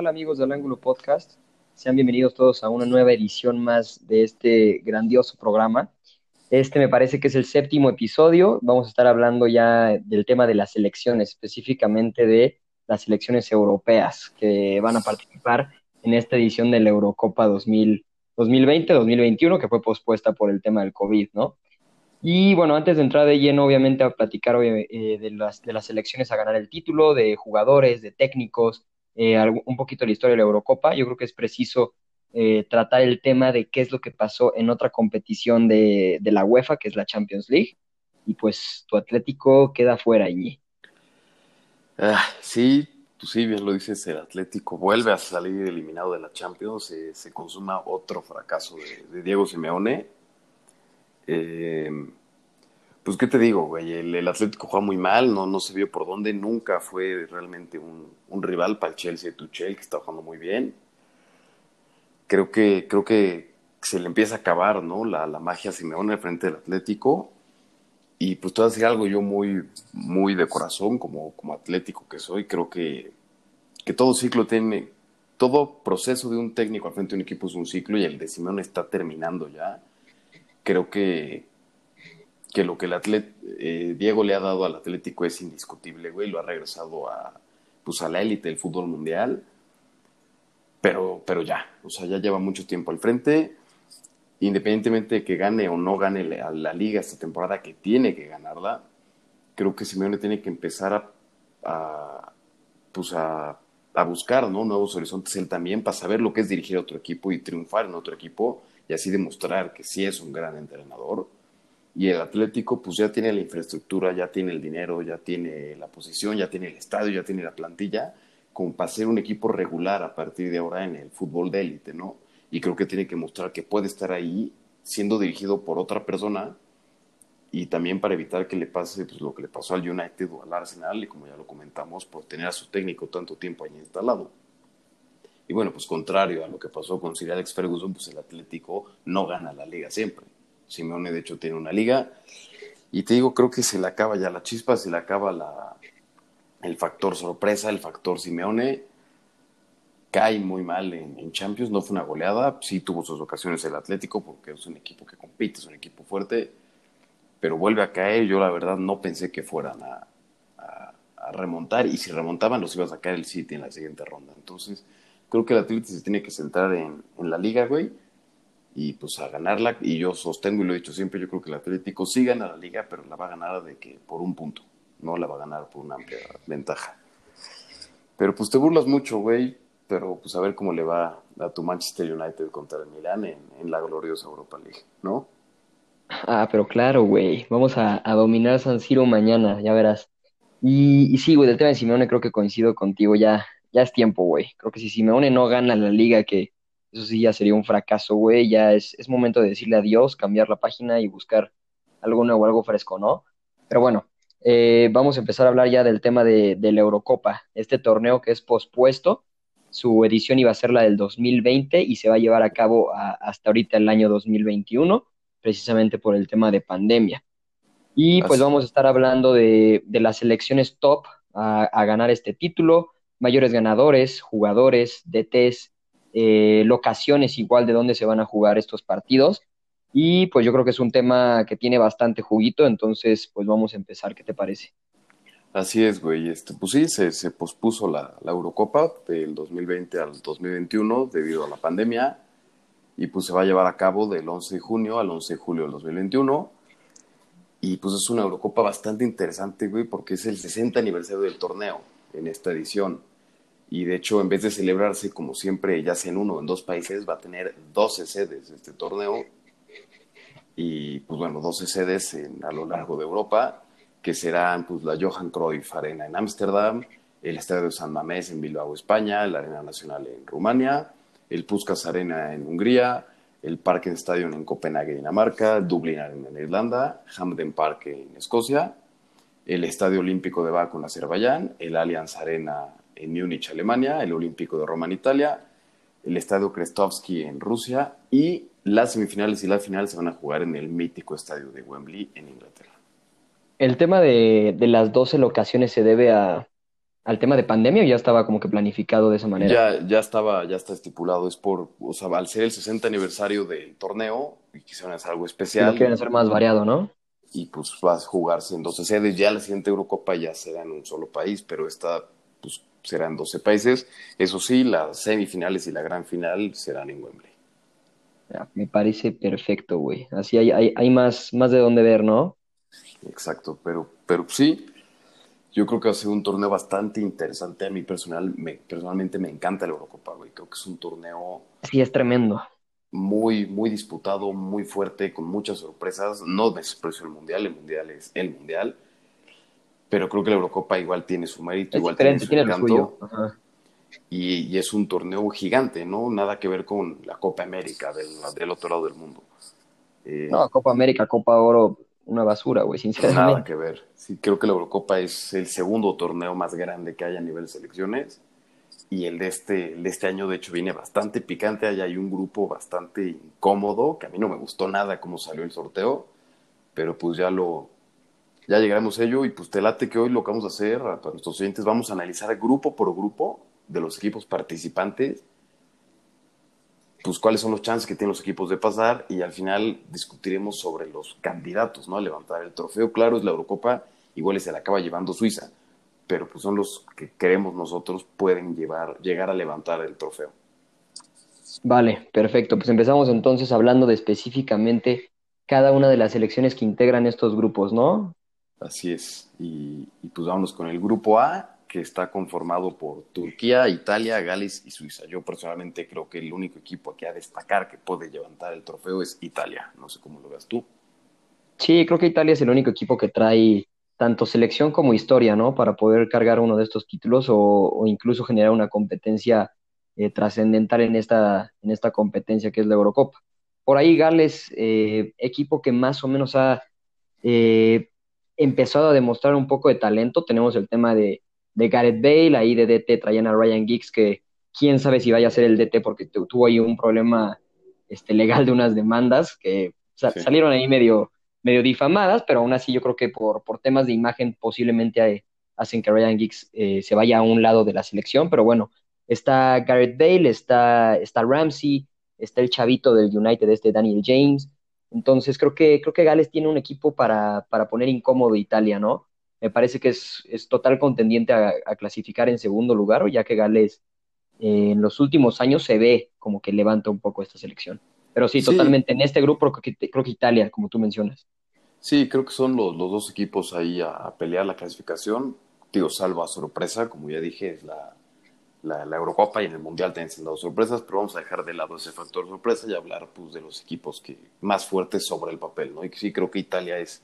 Hola, ¿qué tal amigos del Ángulo Podcast? Sean bienvenidos todos a una nueva edición más de este grandioso programa. Este me parece que es el séptimo episodio. Vamos a estar hablando ya del tema de las elecciones, específicamente de las elecciones europeas que van a participar en esta edición de la Eurocopa 2020-2021, que fue pospuesta por el tema del COVID, ¿no? Y bueno, antes de entrar de lleno, obviamente, a platicar eh, de, las, de las elecciones a ganar el título, de jugadores, de técnicos, eh, un poquito la historia de la Eurocopa, yo creo que es preciso eh, tratar el tema de qué es lo que pasó en otra competición de, de, la UEFA, que es la Champions League, y pues tu Atlético queda fuera, Iñi. Ah, sí, tú sí, bien lo dices, el Atlético vuelve a salir eliminado de la Champions, se consuma otro fracaso de, de Diego Simeone. Eh, pues, ¿qué te digo, güey? El, Atlético juega muy mal, no, no se vio por dónde, nunca fue realmente un, rival para el Chelsea Tuchel, que está jugando muy bien. Creo que, creo que se le empieza a acabar, ¿no? La, la magia Simeone frente del Atlético. Y pues te voy a decir algo, yo muy, muy de corazón, como, como atlético que soy, creo que, que todo ciclo tiene, todo proceso de un técnico al frente de un equipo es un ciclo y el de Simeone está terminando ya creo que, que lo que el atlet, eh, Diego le ha dado al Atlético es indiscutible, güey, lo ha regresado a, pues a la élite del fútbol mundial, pero, pero ya, o sea, ya lleva mucho tiempo al frente, independientemente de que gane o no gane la, la liga esta temporada, que tiene que ganarla, creo que Simeone tiene que empezar a, pues a buscar ¿no? nuevos horizontes él también para saber lo que es dirigir a otro equipo y triunfar en otro equipo y así demostrar que sí es un gran entrenador. Y el Atlético pues ya tiene la infraestructura, ya tiene el dinero, ya tiene la posición, ya tiene el estadio, ya tiene la plantilla, como para ser un equipo regular a partir de ahora en el fútbol de élite, ¿no? Y creo que tiene que mostrar que puede estar ahí siendo dirigido por otra persona y también para evitar que le pase pues, lo que le pasó al United o al Arsenal, y como ya lo comentamos, por tener a su técnico tanto tiempo ahí instalado. Y bueno, pues contrario a lo que pasó con Sir Alex Ferguson, pues el Atlético no gana la liga siempre. Simeone, de hecho, tiene una liga. Y te digo, creo que se le acaba ya la chispa, se le acaba la, el factor sorpresa, el factor Simeone. Cae muy mal en, Champions, no fue una goleada. Sí tuvo sus ocasiones el Atlético, porque es un equipo que compite, es un equipo fuerte. Pero vuelve a caer. Yo, la verdad, no pensé que fueran a remontar. Y si remontaban, los iba a sacar el City en la siguiente ronda. Entonces creo que el Atlético se tiene que centrar en, en la liga, güey, y pues a ganarla. Y yo sostengo y lo he dicho siempre, yo creo que el Atlético sí gana la liga, pero la va a ganar de que por un punto, no la va a ganar por una amplia ventaja. Pero pues te burlas mucho, güey, pero pues a ver cómo le va a tu Manchester United contra el Milan en, en la gloriosa Europa League, ¿no? Ah, pero claro, güey, vamos a, a, dominar San Siro mañana, ya verás. Y, y sí, güey, del tema de Simeone creo que coincido contigo, ya, ya es tiempo, güey. Creo que si Simeone no gana la liga, que eso sí ya sería un fracaso, güey, ya es, es momento de decirle adiós, cambiar la página y buscar algo nuevo, algo fresco, ¿no? Pero bueno, eh, vamos a empezar a hablar ya del tema de, de, la Eurocopa, este torneo que es pospuesto. Su edición iba a ser la del 2020 y se va a llevar a cabo a, hasta ahorita el año 2021, precisamente por el tema de pandemia. Y pues Así. vamos a estar hablando de, de las selecciones top a, a ganar este título, mayores ganadores, jugadores, DTs, eh, locaciones igual de dónde se van a jugar estos partidos. Y pues yo creo que es un tema que tiene bastante juguito, entonces pues vamos a empezar, ¿qué te parece? Así es, güey. Este, pues sí, se, se pospuso la, la, Eurocopa del 2020 al 2021 debido a la pandemia y pues se va a llevar a cabo del 11 de junio al 11 de julio del 2021. Y pues es una Eurocopa bastante interesante, güey, porque es el 60 aniversario del torneo en esta edición y de hecho en vez de celebrarse como siempre ya sea en uno o en dos países va a tener 12 sedes este torneo. Y pues bueno 12 sedes en, a lo largo de Europa que serán pues la Johan Cruyff Arena en Ámsterdam el Estadio San Mamés en Bilbao España la Arena Nacional en Rumania el Puskas Arena en Hungría el Parken Stadium en Copenhague Dinamarca Dublin Arena en Irlanda Hampden Park en Escocia el Estadio Olímpico de Baku en Azerbaiyán el Allianz Arena en Múnich, Alemania, el Olímpico de Roma en Italia, el Estadio Krestovsky en Rusia y las semifinales y la final se van a jugar en el mítico estadio de Wembley en Inglaterra. El tema de, de las 12 locaciones se debe a, al tema de pandemia o ya estaba como que planificado de esa manera? Ya, ya estaba, ya está estipulado, es por, o sea, al ser el 60 aniversario del torneo, y quisieron hacer algo especial, lo quieren hacer más variado, ¿no? y pues va a jugarse en 12 sedes, ya la siguiente Eurocopa ya será en un solo país, pero esta pues será en 12 países, eso sí, las semifinales y la gran final serán en Wembley. Me parece perfecto, güey. Así hay, hay, hay más, más de dónde ver, ¿no? Exacto, pero, pero sí, yo creo que va a ser un torneo bastante interesante. A mí personal, me, personalmente me encanta la Eurocopa, güey. Creo que es un torneo Sí, es tremendo. muy, muy disputado, muy fuerte, con muchas sorpresas. No desprecio el Mundial, el Mundial es el Mundial, pero creo que la Eurocopa igual tiene su mérito, Es igual tiene su tiene encanto. Y, y es un torneo gigante, ¿no? Nada que ver con la Copa América del, del otro lado del mundo. Eh, No, Copa América, Copa Oro, una basura, güey, nada sinceramente. que ver. Sí, creo que la Eurocopa es el segundo torneo más grande que hay a nivel selecciones. Y el de este, el de este año, de hecho, viene bastante picante. Ahí hay un grupo bastante incómodo, que a mí no me gustó nada cómo salió el sorteo, pero pues ya lo, ya llegaremos a ello. Y pues te late que hoy lo que vamos a hacer para nuestros oyentes, vamos a analizar grupo por grupo de los equipos participantes, pues cuáles son los chances que tienen los equipos de pasar y al final discutiremos sobre los candidatos, ¿no? A levantar el trofeo. Claro, es la Eurocopa, igual se la acaba llevando Suiza, pero pues son los que queremos nosotros pueden llevar, llegar a levantar el trofeo. Vale, perfecto. Pues empezamos entonces hablando de específicamente cada una de las selecciones que integran estos grupos, ¿no? Así es. Y, pues vámonos con el grupo A, que está conformado por Turquía, Italia, Gales y Suiza. Yo personalmente creo que el único equipo aquí a destacar que puede levantar el trofeo es Italia. No sé cómo lo veas tú. Sí, creo que Italia es el único equipo que trae tanto selección como historia, ¿no? Para poder cargar uno de estos títulos o, o incluso generar una competencia eh, trascendental en esta, en esta competencia que es la Eurocopa. Por ahí Gales, eh, equipo que más o menos ha eh, empezado a demostrar un poco de talento. Tenemos el tema de, de Gareth Bale, ahí de DT traían a Ryan Giggs, que quién sabe si vaya a ser el DT porque tu- tuvo ahí un problema este, legal de unas demandas que sa- Sí. salieron ahí medio, medio difamadas, pero aún así yo creo que por, por temas de imagen posiblemente hacen que Ryan Giggs eh, se vaya a un lado de la selección, pero bueno, está Gareth Bale, está, está Ramsey, está el chavito del United, este Daniel James, entonces creo que, creo que Gales tiene un equipo para, para poner incómodo a Italia, ¿no? Me parece que es, es total contendiente a, a clasificar en segundo lugar, ya que Gales eh, en los últimos años se ve como que levanta un poco esta selección. Pero sí, Sí. totalmente. En este grupo creo que, creo que Italia, como tú mencionas. Sí, creo que son los, los dos equipos ahí a, a pelear la clasificación. Digo, salvo a sorpresa, como ya dije, es la, la, la Eurocopa y en el Mundial se han dado sorpresas, pero vamos a dejar de lado ese factor sorpresa y hablar pues, de los equipos que más fuertes sobre el papel, ¿no? Y sí creo que Italia es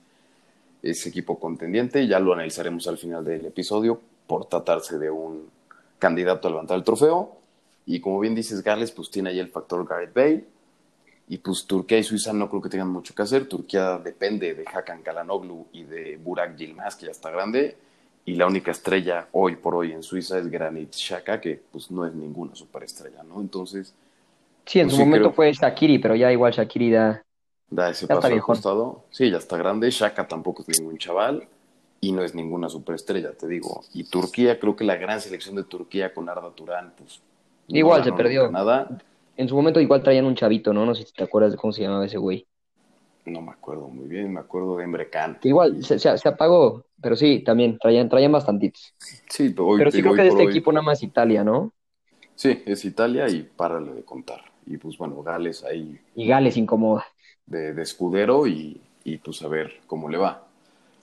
ese equipo contendiente, ya lo analizaremos al final del episodio por tratarse de un candidato a levantar el trofeo. Y como bien dices, Gales, pues tiene ahí el factor Gareth Bale. Y pues Turquía y Suiza no creo que tengan mucho que hacer. Turquía depende de Hakan Kalanoglu y de Burak Yilmaz, que ya está grande. Y la única estrella hoy por hoy en Suiza es Granit Xhaka, que pues no es ninguna superestrella, ¿no? Entonces, Sí, en Pues su sí, momento creo. fue Shakiri, pero ya igual Shakiri da. da ese Ya paso al costado. Sí, ya está grande. Xhaka tampoco es ningún chaval y no es ninguna superestrella, te digo. Y Turquía, creo que la gran selección de Turquía con Arda Turán, pues... no Igual se perdió. Nada. En su momento igual traían un chavito, ¿no? No sé si te acuerdas de cómo se llamaba ese güey. No me acuerdo muy bien, me acuerdo de. Que igual se, se- se apagó, pero sí, también traían, traían bastantitos. Sí, pero hoy, Pero sí digo, creo que de este hoy- equipo nada más Italia, ¿no? Sí, es Italia y párale de contar. Y pues bueno, Gales ahí Y Gales incomoda. de, de escudero y, y pues a ver cómo le va.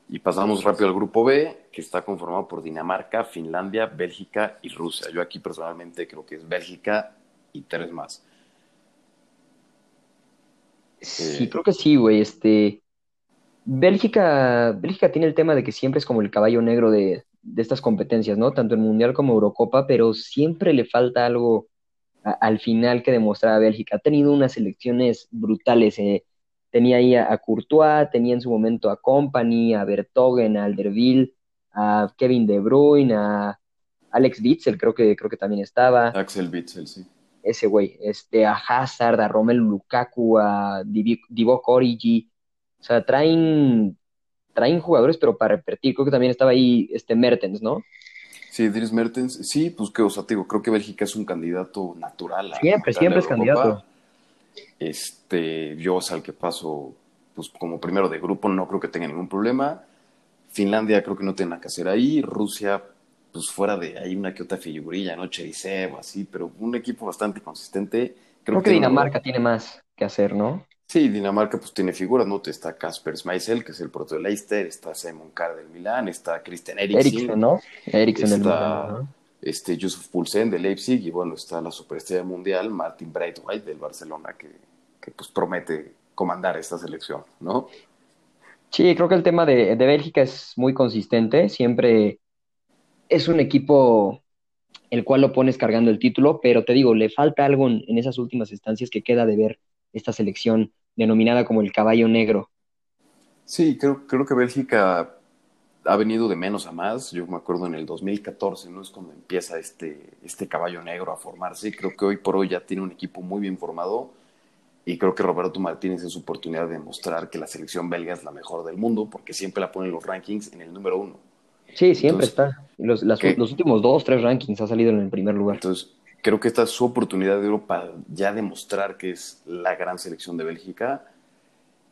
Y pasamos rápido al grupo B, que está conformado por Dinamarca, Finlandia, Bélgica y Rusia. Yo aquí personalmente creo que es Bélgica y tres más. Sí, Eh, creo que sí, güey. Este, Bélgica, Bélgica tiene el tema de que siempre es como el caballo negro de, de estas competencias, ¿no? Tanto en Mundial como Eurocopa, pero siempre le falta algo a- al final que demostrar a Bélgica. Ha tenido unas selecciones brutales. eh. Tenía ahí a, a Courtois, tenía en su momento a Company, a Vertonghen, a Alderweireld, a Kevin De Bruyne, a Alex Witsel, creo que, creo que también estaba Axel Witsel, sí. Ese güey, este, a Hazard, a Romelu Lukaku, a Divock Origi, o sea, traen, traen jugadores, pero para repetir, creo que también estaba ahí este Mertens, ¿no? Sí, Dries Mertens, sí, pues que, o sea, te digo, creo que Bélgica es un candidato natural. A siempre, siempre es candidato. Este, yo, al que paso, pues como primero de grupo, no creo que tenga ningún problema. Finlandia creo que no tiene nada que hacer ahí. Rusia, pues fuera de ahí una que otra figurilla, ¿no? Cherisev, así, pero un equipo bastante consistente. Creo, que, Dinamarca tiene más que hacer, ¿no? Sí, Dinamarca pues tiene figuras, ¿no? Está Casper Schmeichel, que es el proto de Leicester, está Simon Carr del Milán, está Christian Eriksen. Eriksen, ¿no? Eriksen del Milán, este, Yusuf Poulsen de Leipzig y bueno, está la superestrella mundial Martin Braithwaite del Barcelona, que, que pues promete comandar esta selección, ¿no? Sí, creo que el tema de, de Bélgica es muy consistente, siempre es un equipo el cual lo pones cargando el título, pero te digo, le falta algo en, esas últimas instancias que queda de ver esta selección denominada como el caballo negro. Sí, creo, creo que Bélgica ha venido de menos a más. Yo me acuerdo en el 2014, ¿no? Es cuando empieza este, este caballo negro a formarse. Creo que hoy por hoy ya tiene un equipo muy bien formado. Y creo que Roberto Martínez es su oportunidad de demostrar que la selección belga es la mejor del mundo, porque siempre la ponen los rankings en el número uno. Sí, siempre está. Los, los últimos dos, tres rankings ha salido en el primer lugar. Entonces, creo que esta es su oportunidad de para ya demostrar que es la gran selección de Bélgica.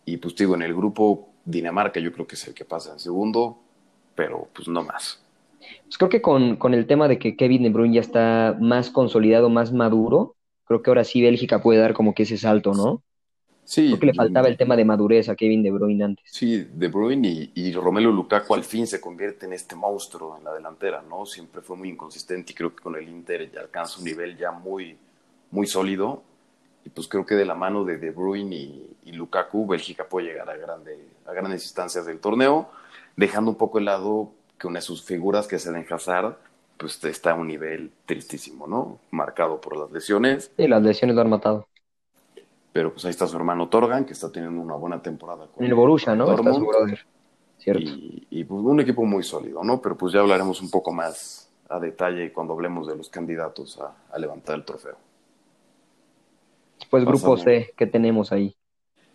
Y pues digo, en el grupo Dinamarca yo creo que es el que pasa en segundo, pero pues no más. Pues creo que con, con el tema de que Kevin De Bruyne ya está más consolidado, más maduro, creo que ahora sí Bélgica puede dar como que ese salto, ¿no? Sí. Creo que le faltaba el tema de madurez a Kevin De Bruyne antes. Sí, De Bruyne y, Romelu Lukaku al fin se convierte en este monstruo en la delantera, ¿no? Siempre fue muy inconsistente y creo que con el Inter ya alcanza un nivel ya muy, muy sólido. Y pues creo que de la mano de De Bruyne y, Lukaku, Bélgica puede llegar a, grande, a grandes instancias del torneo, dejando un poco el lado que una de sus figuras, que es el Hazard, pues está a un nivel tristísimo, ¿no? Marcado por las lesiones. Sí, las lesiones lo han matado. Pero pues ahí está su hermano Torgan, que está teniendo una buena temporada. Con el Borussia, ¿no? Está su Cierto. Y, y pues, un equipo muy sólido, ¿no? Pero pues ya hablaremos un poco más a detalle cuando hablemos de los candidatos a, levantar el trofeo. Pues grupo C, ¿qué tenemos ahí?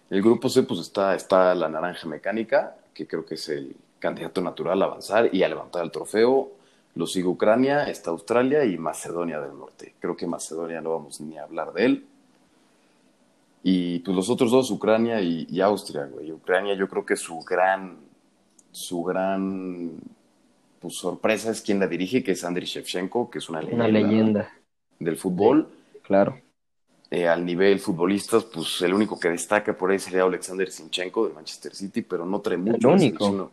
El grupo C, pues está, está la Naranja Mecánica, que creo que es el candidato natural a avanzar y a levantar el trofeo. Lo sigue Ucrania, está Australia y Macedonia del Norte. Creo que Macedonia no vamos ni a hablar de él. Y pues los otros dos, Ucrania y, Austria, güey. Ucrania yo creo que su gran, su gran pues, sorpresa es quien la dirige, que es Andriy Shevchenko, que es una leyenda, una leyenda. del fútbol. claro. Eh, al nivel futbolistas, pues el único que destaca por ahí sería Alexander Sinchenko de Manchester City, pero no trae mucho. El único.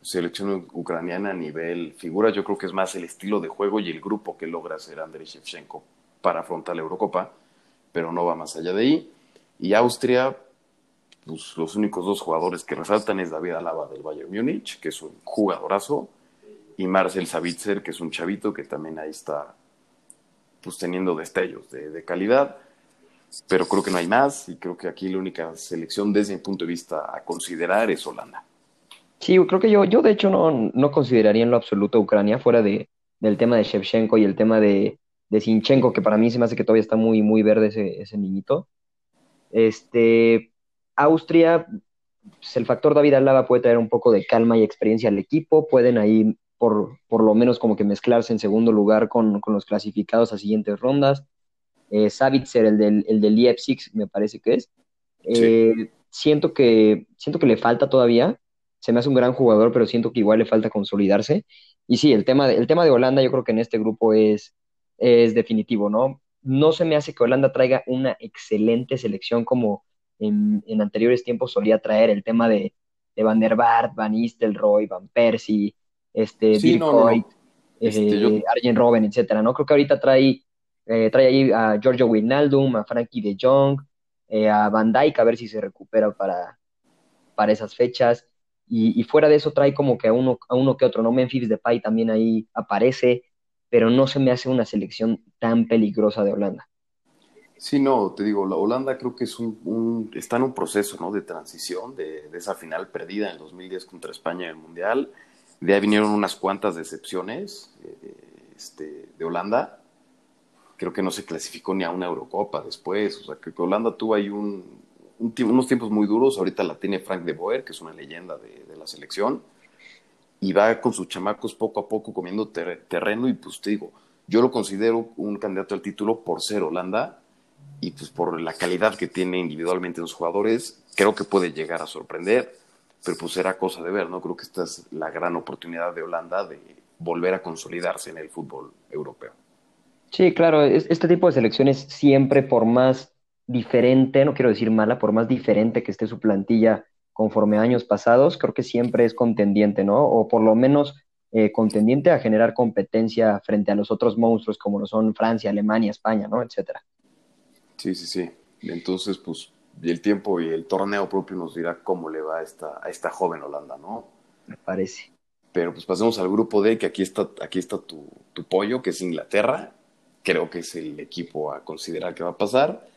Selección, ucraniana a nivel figura, yo creo que es más el estilo de juego y el grupo que logra hacer Andriy Shevchenko para afrontar la Eurocopa, pero no va más allá de ahí. Y Austria, pues los únicos dos jugadores que resaltan es David Alaba del Bayern Múnich, que es un jugadorazo, y Marcel Savitzer, que es un chavito que también ahí está pues teniendo destellos de, calidad, pero creo que no hay más y creo que aquí la única selección desde mi punto de vista a considerar es Holanda. Sí, creo que yo, yo de hecho no, no consideraría en lo absoluto Ucrania fuera de, del tema de Shevchenko y el tema de, de Sinchenko, que para mí se me hace que todavía está muy, muy verde ese, ese niñito. Este, Austria, pues, el factor David Alaba puede traer un poco de calma y experiencia al equipo, pueden ahí por, por lo menos como que mezclarse en segundo lugar con, con los clasificados a siguientes rondas. Eh, Savitzer, el del, el del Leipzig, me parece que es. Eh, siento, que, siento que le falta todavía, se me hace un gran jugador, pero siento que igual le falta consolidarse. Y sí, el tema de, el tema de Holanda yo creo que en este grupo es, es definitivo, ¿no? No se me hace que Holanda traiga una excelente selección como en, anteriores tiempos solía traer el tema de, Van der Vaart, Van Nistelrooy, Van Persie, este, Dirk este, Arjen Robben, etcétera, ¿no? Creo que ahorita trae, eh, trae ahí a Giorgio Wijnaldum, a Frankie de Jong, eh, a Van Dijk, a ver si se recupera para, para esas fechas. Y, fuera de eso trae como que a uno, a uno que otro, ¿no? Memphis Depay también ahí aparece pero no se me hace una selección tan peligrosa de Holanda. Sí, no, te digo, la Holanda creo que es un, está en un proceso ¿no? de transición de, esa final perdida en 2010 contra España en el Mundial. De ahí vinieron unas cuantas decepciones eh, este, de Holanda. Creo que no se clasificó ni a una Eurocopa después. O sea, que Holanda tuvo ahí un, unos tiempos muy duros. Ahorita la tiene Frank de Boer, que es una leyenda de, de la selección y va con sus chamacos poco a poco comiendo terreno y pues te digo, yo lo considero un candidato al título por ser Holanda y pues por la calidad que tiene individualmente los jugadores, creo que puede llegar a sorprender, pero pues será cosa de ver, ¿no? Creo que esta es la gran oportunidad de Holanda de volver a consolidarse en el fútbol europeo. Sí, claro, este tipo de selecciones siempre por más diferente, no quiero decir mala, por más diferente que esté su plantilla conforme a años pasados, creo que siempre es contendiente, ¿no? O por lo menos eh, contendiente a generar competencia frente a los otros monstruos como lo son Francia, Alemania, España, ¿no? Etcétera. Sí, sí, sí. Entonces, pues, el tiempo y el torneo propio nos dirá cómo le va a esta, a esta joven Holanda, ¿no? Me parece. Pero pues pasemos al grupo D, que aquí está, aquí está tu, tu pollo, que es Inglaterra. Creo que es el equipo a considerar que va a pasar.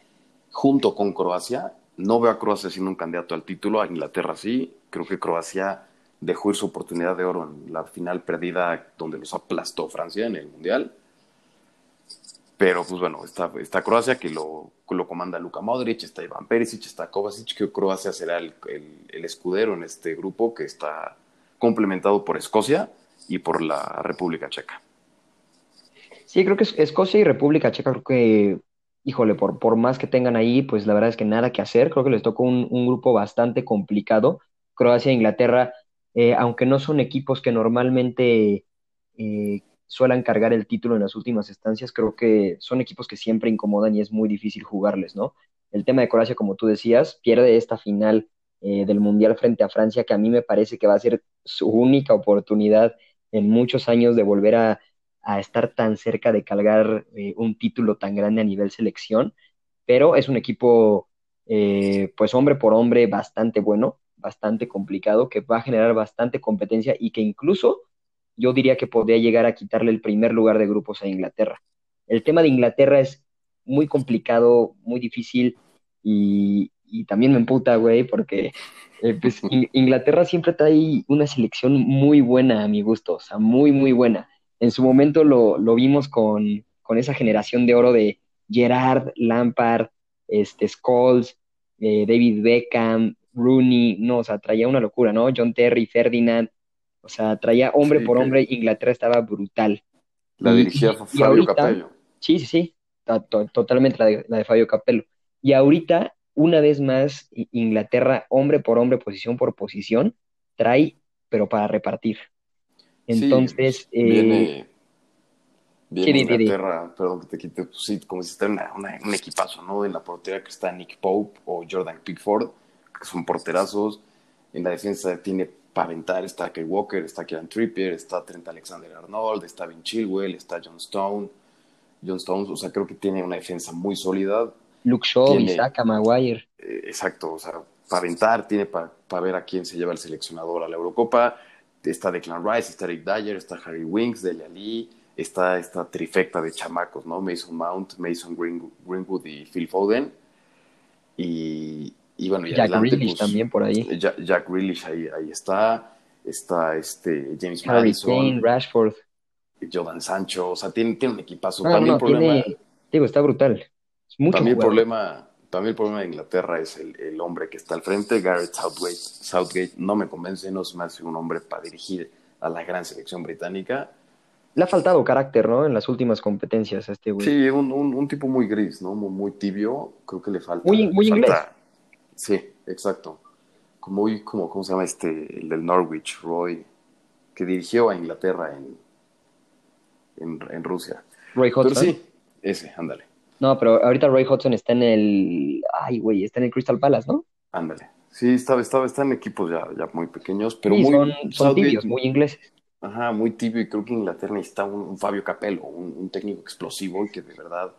Junto con Croacia. No veo a Croacia siendo un candidato al título, a Inglaterra sí. Creo que Croacia dejó ir su oportunidad de oro en la final perdida donde los aplastó Francia en el Mundial. Pero pues bueno, está, Croacia que lo, lo comanda Luka Modric, está Iván Perisic, está Kovacic, que Croacia será el, el, escudero en este grupo que está complementado por Escocia y por la República Checa. Sí, creo que Escocia y República Checa, creo que, híjole, por, por más que tengan ahí, pues la verdad es que nada que hacer. Creo que les tocó un, un grupo bastante complicado. Croacia e Inglaterra, eh, aunque no son equipos que normalmente eh, suelan cargar el título en las últimas estancias, creo que son equipos que siempre incomodan y es muy difícil jugarles, ¿no? El tema de Croacia, como tú decías, pierde esta final eh, del Mundial frente a Francia, que a mí me parece que va a ser su única oportunidad en muchos años de volver a, estar tan cerca de cargar eh, un título tan grande a nivel selección, pero es un equipo, eh, pues hombre por hombre, bastante bueno, bastante complicado, que va a generar bastante competencia y que incluso yo diría que podría llegar a quitarle el primer lugar de grupos a Inglaterra. El tema de Inglaterra es muy complicado, muy difícil y, también me emputa, güey, porque eh, pues, Inglaterra siempre trae una selección muy buena a mi gusto, o sea, muy, muy buena. En su momento lo, vimos con, esa generación de oro de Gerard, Lampard, este, Scholes, eh, David Beckham, Rooney, no, o sea, traía una locura, ¿no? John Terry, Ferdinand, o sea, traía hombre por hombre, Inglaterra estaba brutal. La dirigía Fabio Capello. Sí, sí, sí, totalmente la de, la de Fabio Capello. Y ahorita, una vez más, Inglaterra, hombre por hombre, posición por posición, trae, pero para repartir. Entonces, viene, eh, Inglaterra, perdón que te quite, pues sí, como si estuviera un equipazo, ¿no? En la portería que está Nick Pope o Jordan Pickford, que son porterazos. En la defensa tiene para aventar. Está Kay Walker, está Kieran Trippier, está Trent Alexander-Arnold, está Ben Chilwell, está John Stone. John Stone, o sea, creo que tiene una defensa muy sólida. Luke Shaw, Isaac, Maguire. Eh, exacto, o sea, para aventar, tiene para, ver a quién se lleva el seleccionador a la Eurocopa. Está Declan Rice, está Rick Dyer, está Harry Winks, Dele Ali, está esta trifecta de chamacos, ¿no? Mason Mount, Mason Greenwood y Phil Foden. Y, y bueno, Jack Grealish pues, también por ahí. Jack, Jack Grealish ahí, ahí, está. Está este James Harry Madison. Kane, Rashford. Jordan Sancho. O sea, tiene, tiene un equipazo. también no, problema, digo, está brutal. Es mucho también, el problema, también el problema de Inglaterra es el, el, hombre que está al frente, Garrett Southgate. Southgate no me convence, no es más un hombre para dirigir a la gran selección británica. Le ha faltado carácter, ¿no? En las últimas competencias a este güey. Sí, un, un, un, tipo muy gris, ¿no? Muy, muy, tibio. Creo que le falta. Muy, muy inglés. Sí, exacto. Como, como, ¿cómo se llama este? El del Norwich, Roy, que dirigió a Inglaterra en, en, Rusia. Roy Hodgson. sí, ese, ándale. No, pero ahorita Roy Hodgson está en el. Ay, güey, está en el Crystal Palace, ¿no? Ándale. Sí, está, está, está en equipos ya, ya muy pequeños, pero muy. Son, son tibios, muy ingleses. Ajá, muy tibio, y creo que Inglaterra necesita un, Fabio Capello, un, un, técnico explosivo y que de verdad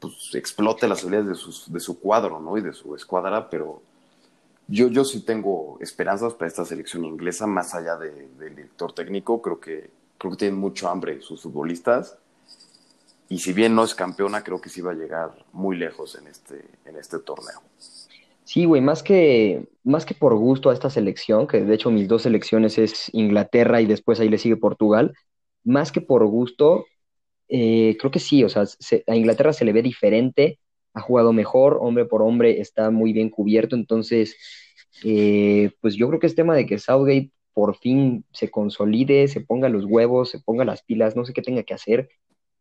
pues, explote las habilidades de, de su cuadro, ¿no? Y de su escuadra, pero yo, yo sí tengo esperanzas para esta selección inglesa, más allá del director técnico. Creo que, creo que tienen mucho hambre sus futbolistas. Y si bien no es campeona, creo que sí va a llegar muy lejos en este, en este torneo. Sí, güey, más que, más que por gusto a esta selección, que de hecho mis dos selecciones es Inglaterra y después ahí le sigue Portugal, más que por gusto, eh, creo que sí, o sea, a Inglaterra se le ve diferente, ha jugado mejor, hombre por hombre, está muy bien cubierto, entonces, eh, pues yo creo que es tema de que Southgate por fin se consolide, se ponga los huevos, se ponga las pilas, no sé qué tenga que hacer,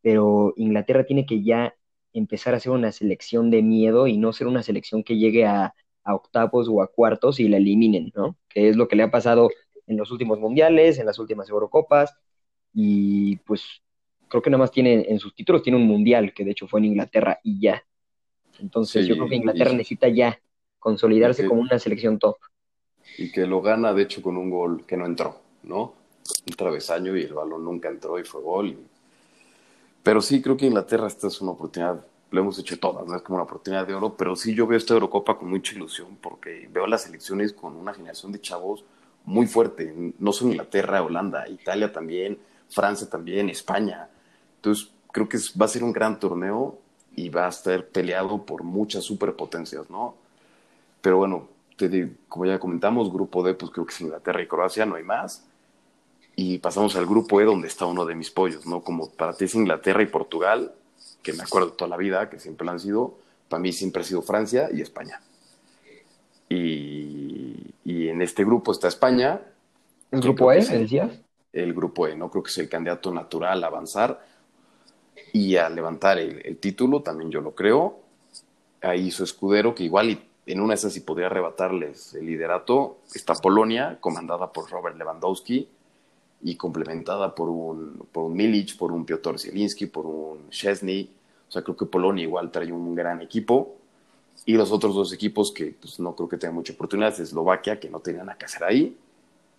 pero Inglaterra tiene que ya empezar a ser una selección de miedo y no ser una selección que llegue a, octavos o a cuartos y la eliminen, ¿no? Que es lo que le ha pasado en los últimos mundiales, en las últimas Eurocopas, y pues creo que nada más tiene en sus títulos, tiene un mundial, que de hecho fue en Inglaterra y ya. Entonces yo creo que Inglaterra necesita ya consolidarse como una selección top. Y que lo gana, de hecho, con un gol que no entró, ¿no? Un travesaño y el balón nunca entró y fue gol. Pero sí, creo que Inglaterra esta es una oportunidad, lo hemos hecho todas, no es como una oportunidad de oro, pero sí yo veo esta Eurocopa con mucha ilusión porque veo las selecciones con una generación de chavos muy fuerte, no solo Inglaterra, Holanda, Italia también, Francia también, España. Entonces, creo que va a ser un gran torneo y va a estar peleado por muchas superpotencias, ¿no? Pero bueno, como ya comentamos, grupo D, pues creo que es Inglaterra y Croacia, no hay más. Y pasamos al grupo E, donde está uno de mis pollos, ¿no? Como para ti es Inglaterra y Portugal, que me acuerdo toda la vida, que siempre lo han sido. Para mí siempre ha sido Francia y España. Y, y en este grupo está España. ¿El grupo E, decías? El grupo E, ¿no? Creo que es el candidato natural a avanzar y a levantar el, título, también yo lo creo. Ahí su escudero, que igual en una de esas sí podría arrebatarles el liderato, está Polonia, comandada por Robert Lewandowski y complementada por un, por un Milic, por un Piotr Zielinski, por un Chesney. O sea, creo que Polonia igual trae un gran equipo. Y los otros dos equipos que pues, no creo que tengan mucha oportunidad es Eslovaquia, que no tenían nada que hacer ahí,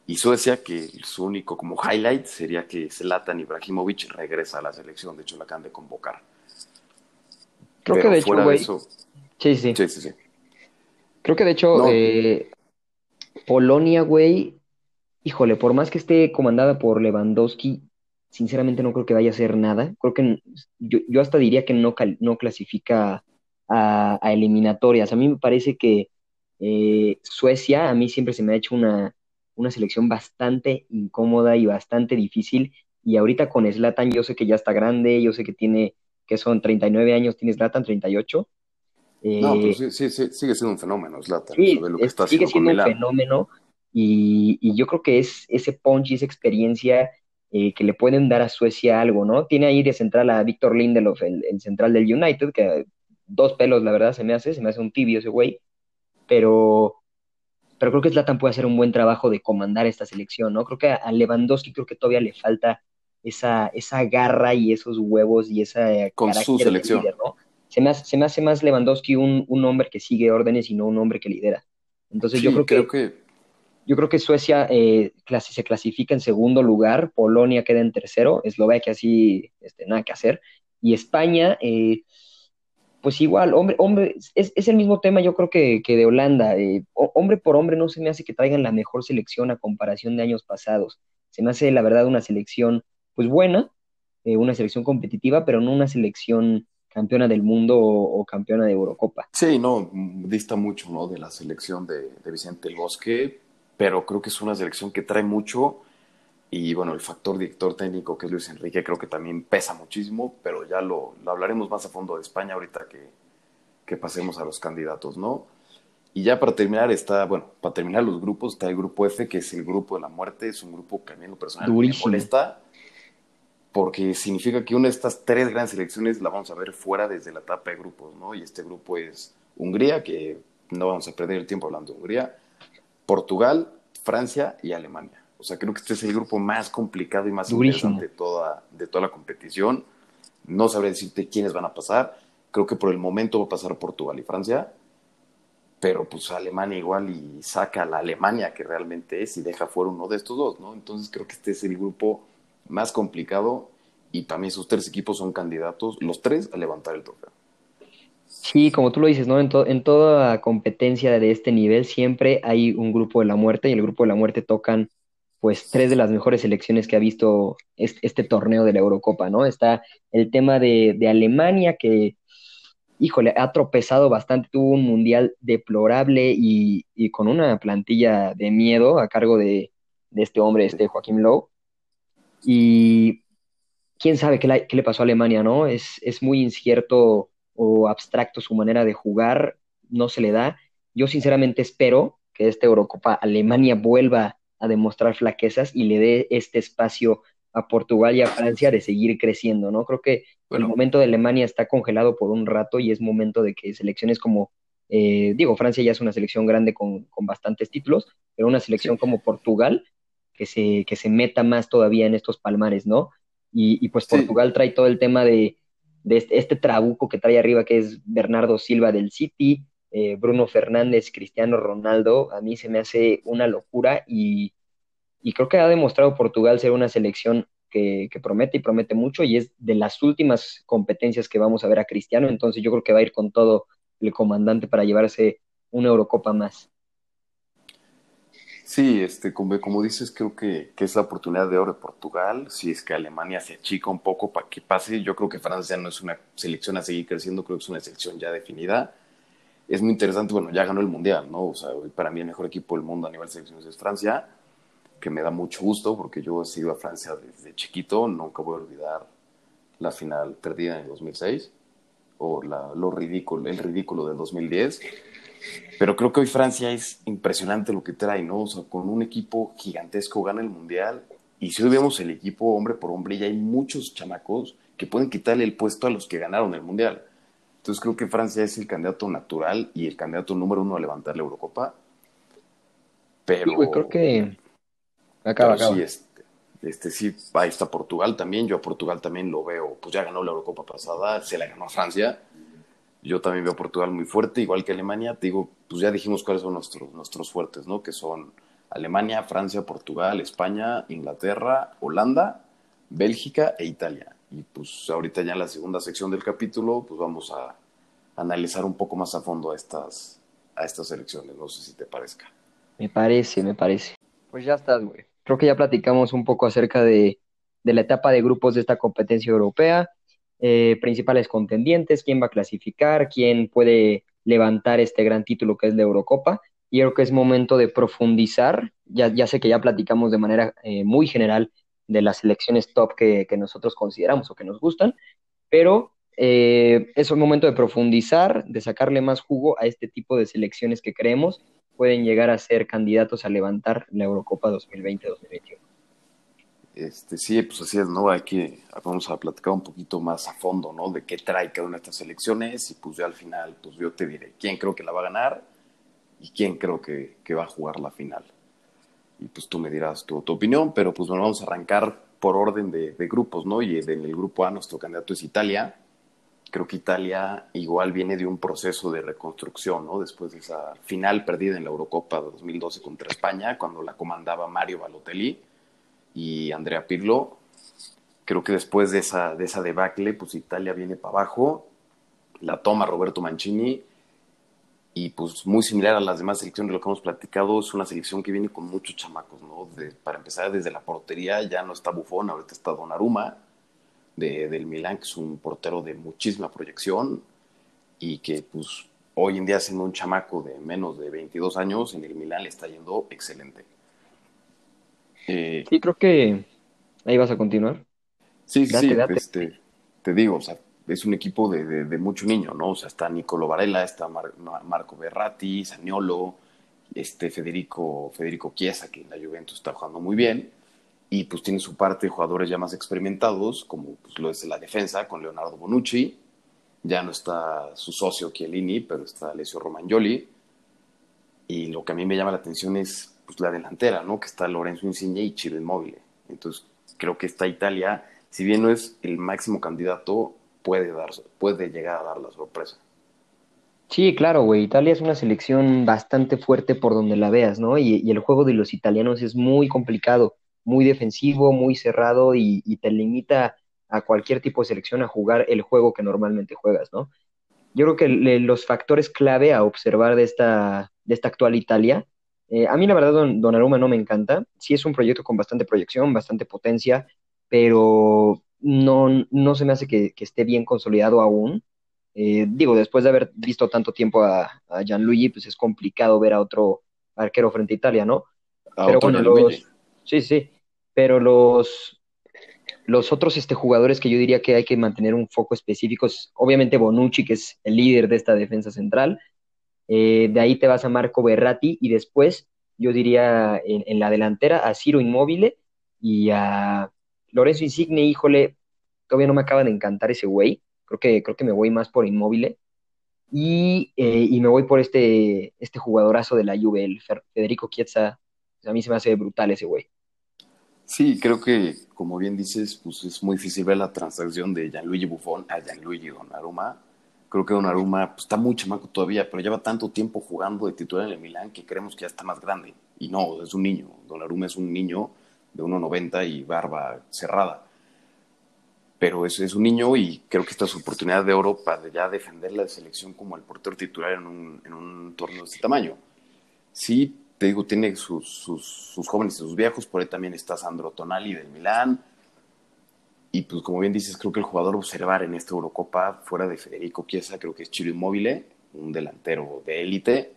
y Suecia, que su único como highlight sería que Zlatan Ibrahimovic regresa a la selección, de hecho la acaban de convocar. Creo que de hecho, güey. Sí, sí. Sí, sí, Creo que de hecho, eh, Polonia, güey, híjole, por más que esté comandada por Lewandowski, sinceramente no creo que vaya a hacer nada. Creo que yo, hasta diría que no, no clasifica a, eliminatorias. A mí me parece que eh, Suecia, a mí siempre se me ha hecho una, una selección bastante incómoda y bastante difícil. Y ahorita con Slatan, yo sé que ya está grande, yo sé que tiene, que son 39 años, tiene Slatan 38. no, pues sí, sí, sí, sigue siendo un fenómeno, Slatan. Sí, sigue siendo un fenómeno. Y, yo creo que es ese punch y esa experiencia eh, que le pueden dar a Suecia algo, ¿no? Tiene ahí de central a Víctor Lindelof, el, el, central del United, que dos pelos, la verdad, se me hace, se me hace un tibio ese güey. Pero pero creo que Zlatan puede hacer un buen trabajo de comandar esta selección, ¿no? Creo que a Lewandowski creo que todavía le falta esa, esa garra y esos huevos y esa con su selección, ¿no? Se me, hace, se me hace más Lewandowski un, un, hombre que sigue órdenes y no un hombre que lidera. Entonces yo creo que, yo creo que Suecia eh, se clasifica en segundo lugar, Polonia queda en tercero, Eslovaquia sí, este, nada que hacer, y España eh, pues igual, hombre, hombre, es, es, el mismo tema yo creo que, que de Holanda. Eh, hombre por hombre no se me hace que traigan la mejor selección a comparación de años pasados. Se me hace, la verdad, una selección, pues buena, eh, una selección competitiva, pero no una selección campeona del mundo o, campeona de Eurocopa. Sí, no, dista mucho, ¿no? De la selección de, de Vicente el Bosque, pero creo que es una selección que trae mucho y bueno, el factor director técnico que es Luis Enrique creo que también pesa muchísimo, pero ya lo, hablaremos más a fondo de España ahorita que, que, pasemos a los candidatos, ¿no? Y ya para terminar está, bueno, para terminar los grupos está el grupo F, que es el grupo de la muerte, es un grupo que a mí en lo personal me molesta, porque significa que una de estas tres grandes selecciones la vamos a ver fuera desde la etapa de grupos, ¿no? Y este grupo es Hungría, que no vamos a perder el tiempo hablando de Hungría, Portugal, Francia y Alemania. O sea, creo que este es el grupo más complicado y más interesante de toda, de toda la competición. No sabré decirte quiénes van a pasar. Creo que por el momento va a pasar Portugal y Francia. Pero pues Alemania igual y saca a la Alemania que realmente es y deja fuera uno de estos dos, ¿no? Entonces creo que este es el grupo más complicado y también esos tres equipos son candidatos, los tres, a levantar el trofeo. Sí, como tú lo dices, ¿no? En, toda competencia de este nivel siempre hay un grupo de la muerte y el grupo de la muerte tocan pues tres de las mejores selecciones que ha visto este, torneo de la Eurocopa, ¿no? Está el tema de, Alemania que, híjole, ha tropezado bastante, tuvo un mundial deplorable y, con una plantilla de miedo a cargo de, este hombre, este Joaquín Lowe. Y quién sabe qué, le pasó a Alemania, ¿no? Es, es muy incierto o abstracto su manera de jugar, no se le da. Yo sinceramente espero que esta Eurocopa Alemania vuelva a demostrar flaquezas y le dé este espacio a Portugal y a Francia de seguir creciendo, ¿no? Creo que el momento de Alemania está congelado por un rato y es momento de que selecciones como, eh, digo, Francia ya es una selección grande con, con bastantes títulos, pero una selección como Portugal que se, que se meta más todavía en estos palmares, ¿no? Y, pues Portugal trae todo el tema de, este, este, trabuco que trae arriba, que es Bernardo Silva del City, eh, Bruno Fernández, Cristiano Ronaldo, a mí se me hace una locura y, creo que ha demostrado Portugal ser una selección que, que, promete y promete mucho y es de las últimas competencias que vamos a ver a Cristiano, entonces yo creo que va a ir con todo el comandante para llevarse una Eurocopa más. Sí, este, como, como dices, creo que, que, es la oportunidad de oro de Portugal. Si es que Alemania se achica un poco para que pase, yo creo que Francia no es una selección a seguir creciendo, creo que es una selección ya definida. Es muy interesante, bueno, ya ganó el Mundial, ¿no? O sea, para mí el mejor equipo del mundo a nivel de selecciones es Francia, que me da mucho gusto porque yo he seguido a Francia desde chiquito, nunca voy a olvidar la final perdida en 2006 o la, lo ridículo, el ridículo del 2010 pero creo que hoy Francia es impresionante lo que trae, ¿no? O sea, con un equipo gigantesco gana el Mundial. Y si hoy vemos el equipo hombre por hombre, ya hay muchos chamacos que pueden quitarle el puesto a los que ganaron el Mundial. Entonces creo que Francia es el candidato natural y el candidato número uno a levantar la Eurocopa. Pero. Sí, creo que. Acaba, acaba. Sí, este, este, sí, ahí está Portugal también. Yo a Portugal también lo veo, pues ya ganó la Eurocopa pasada, se la ganó a Francia yo también veo a Portugal muy fuerte, igual que Alemania. Te digo, pues ya dijimos cuáles son nuestros, nuestros fuertes, ¿no? Que son Alemania, Francia, Portugal, España, Inglaterra, Holanda, Bélgica e Italia. Y pues ahorita ya en la segunda sección del capítulo, pues vamos a analizar un poco más a fondo a estas, a estas elecciones. No sé si te parezca. Me parece, me parece. Pues ya estás, güey. Creo que ya platicamos un poco acerca de, de la etapa de grupos de esta competencia europea eh, principales contendientes, quién va a clasificar, quién puede levantar este gran título que es la Eurocopa. Y creo que es momento de profundizar. Ya, ya sé que ya platicamos de manera eh, muy general de las selecciones top que, nosotros consideramos o que nos gustan, pero eh, es un momento de profundizar, de sacarle más jugo a este tipo de selecciones que creemos pueden llegar a ser candidatos a levantar la Eurocopa 2020-2021. Este, sí, pues así es, ¿no? Hay que, vamos a platicar un poquito más a fondo, ¿no? De qué trae cada una de estas elecciones y pues ya al final, pues yo te diré quién creo que la va a ganar y quién creo que, que va a jugar la final. Y pues tú me dirás tu, tu, opinión, pero pues bueno, vamos a arrancar por orden de, de grupos, ¿no? Y en el grupo A nuestro candidato es Italia. Creo que Italia igual viene de un proceso de reconstrucción, ¿no? Después de esa final perdida en la Eurocopa de 2012 contra España, cuando la comandaba Mario Balotelli y Andrea Pirlo. Creo que después de esa, de esa debacle, pues Italia viene para abajo, la toma Roberto Mancini y pues muy similar a las demás selecciones de lo que hemos platicado, es una selección que viene con muchos chamacos, ¿no? para empezar, desde la portería ya no está Bufón, ahorita está Donnarumma, de, del Milán, que es un portero de muchísima proyección y que pues hoy en día siendo un chamaco de menos de 22 años, en el Milán le está yendo excelente. Eh, sí, creo que ahí vas a continuar. Sí, sí, Este, te digo, o sea, es un equipo de, de, mucho niño, ¿no? O sea, está Nicolo Varela, está Marco Berratti, Saniolo, este Federico, Federico Chiesa, que en la Juventus está jugando muy bien, y pues tiene su parte de jugadores ya más experimentados, como pues, lo es la defensa con Leonardo Bonucci, ya no está su socio Chiellini, pero está Alessio Romagnoli, y lo que a mí me llama la atención es pues, la delantera, ¿no? Que está Lorenzo Insigne y Chile Inmóvil. Entonces, creo que esta Italia, si bien no es el máximo candidato, puede, dar, puede llegar a dar la sorpresa. Sí, claro, güey. Italia es una selección bastante fuerte por donde la veas, ¿no? Y, el juego de los italianos es muy complicado, muy defensivo, muy cerrado y, te limita a cualquier tipo de selección a jugar el juego que normalmente juegas, ¿no? Yo creo que los factores clave a observar de esta, de esta actual Italia eh, a mí la verdad Don, Donnarumma no me encanta. Sí es un proyecto con bastante proyección, bastante potencia, pero no, no se me hace que, esté bien consolidado aún. Eh, digo, después de haber visto tanto tiempo a, a, Gianluigi, pues es complicado ver a otro arquero frente a Italia, ¿no? pero bueno, los, sí, sí, pero los, los otros este, jugadores que yo diría que hay que mantener un foco específico es obviamente Bonucci, que es el líder de esta defensa central, eh, de ahí te vas a Marco Berratti y después yo diría en, la delantera a Ciro Inmóvil y a Lorenzo Insigne, híjole, todavía no me acaba de encantar ese güey. Creo que, creo que me voy más por Inmóvil. Y, eh, y, me voy por este, este jugadorazo de la Juve, el Federico Chiesa. A mí se me hace brutal ese güey. Sí, creo que, como bien dices, pues es muy difícil ver la transacción de Gianluigi Buffon a Gianluigi Donnarumma. Creo que Donnarumma pues, está muy chamaco todavía, pero lleva tanto tiempo jugando de titular en el Milán que creemos que ya está más grande. Y no, es un niño. Donnarumma es un niño de 1,90 y barba cerrada. Pero es, es un niño y creo que esta es su oportunidad de oro para ya defender la selección como el portero titular en un, en un torneo de este tamaño. Sí, te digo, tiene sus, sus, jóvenes y sus viejos, por ahí también está Sandro Tonali del Milán. Y pues como bien dices, creo que el jugador observar en esta Eurocopa, fuera de Federico Chiesa, creo que es Chiro Immobile, un delantero de élite,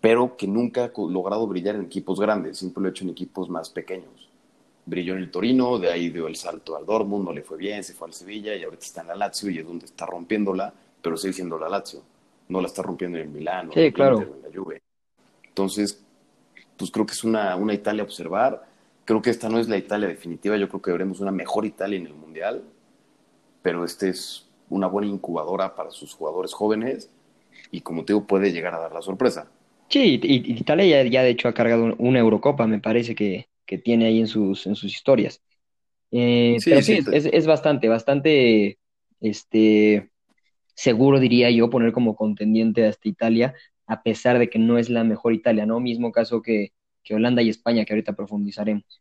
pero que nunca ha logrado brillar en equipos grandes, siempre lo ha hecho en equipos más pequeños. Brilló en el Torino, de ahí dio el salto al Dortmund, no le fue bien, se fue al Sevilla y ahorita está en la Lazio y es donde está rompiéndola, pero sigue siendo la Lazio. No la está rompiendo en el Milán sí, claro. en la Juve. Entonces, pues creo que es una, una Italia a observar. Creo que esta no es la Italia definitiva. Yo creo que veremos una mejor Italia en el Mundial. Pero este es una buena incubadora para sus jugadores jóvenes y como te digo, puede llegar a dar la sorpresa. Sí, y, Italia ya, de hecho ha cargado una Eurocopa, me parece que, que tiene ahí en sus, en sus historias. Eh, sí, pero sí, es, es, bastante, bastante este, seguro, diría yo, poner como contendiente a esta Italia, a pesar de que no es la mejor Italia, ¿no? Mismo caso que, Holanda y España, que ahorita profundizaremos.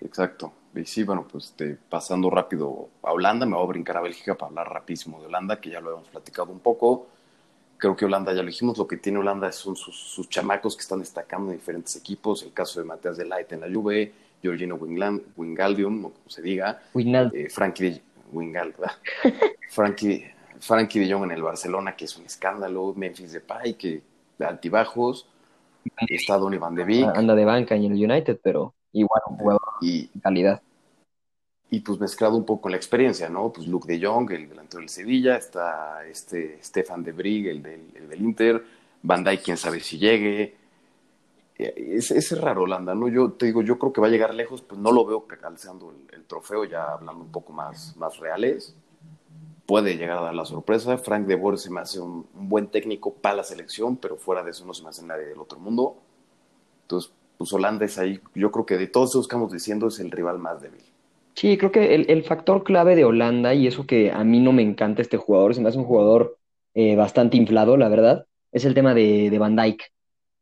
Exacto. Y sí, bueno, pues este, pasando rápido a Holanda, me voy a brincar a Bélgica para hablar rapidísimo de Holanda, que ya lo hemos platicado un poco. Creo que Holanda, ya lo dijimos, lo que tiene Holanda son sus, chamacos que están destacando en diferentes equipos. El caso de Mateas de Light en la Juve, Georgino Wingland, Wingaldium, como se diga. Eh, Frankie de, Wingald, Frankie, Frankie de Jong en el Barcelona, que es un escándalo, Memphis Depay, que de altibajos, está Donny Van de Beek. Anda de banca en el United, pero igual un jugador y, de calidad. Y pues mezclado un poco con la experiencia, ¿no? Pues Luke de Jong, el delantero del Sevilla, está este Stefan de Brig, el del, el del Inter, Van Dijk, quién sabe si llegue. Es, es, raro Holanda, ¿no? Yo te digo, yo creo que va a llegar lejos, pues no lo veo alzando el, el trofeo, ya hablando un poco más, más reales puede llegar a dar la sorpresa. Frank de Boer se me hace un, buen técnico para la selección, pero fuera de eso no se me hace nadie del otro mundo. Entonces, pues Holanda es ahí, yo creo que de todos esos que estamos diciendo es el rival más débil. Sí, creo que el, factor clave de Holanda, y eso que a mí no me encanta este jugador, se me hace un jugador eh, bastante inflado, la verdad, es el tema de, Van Dyke.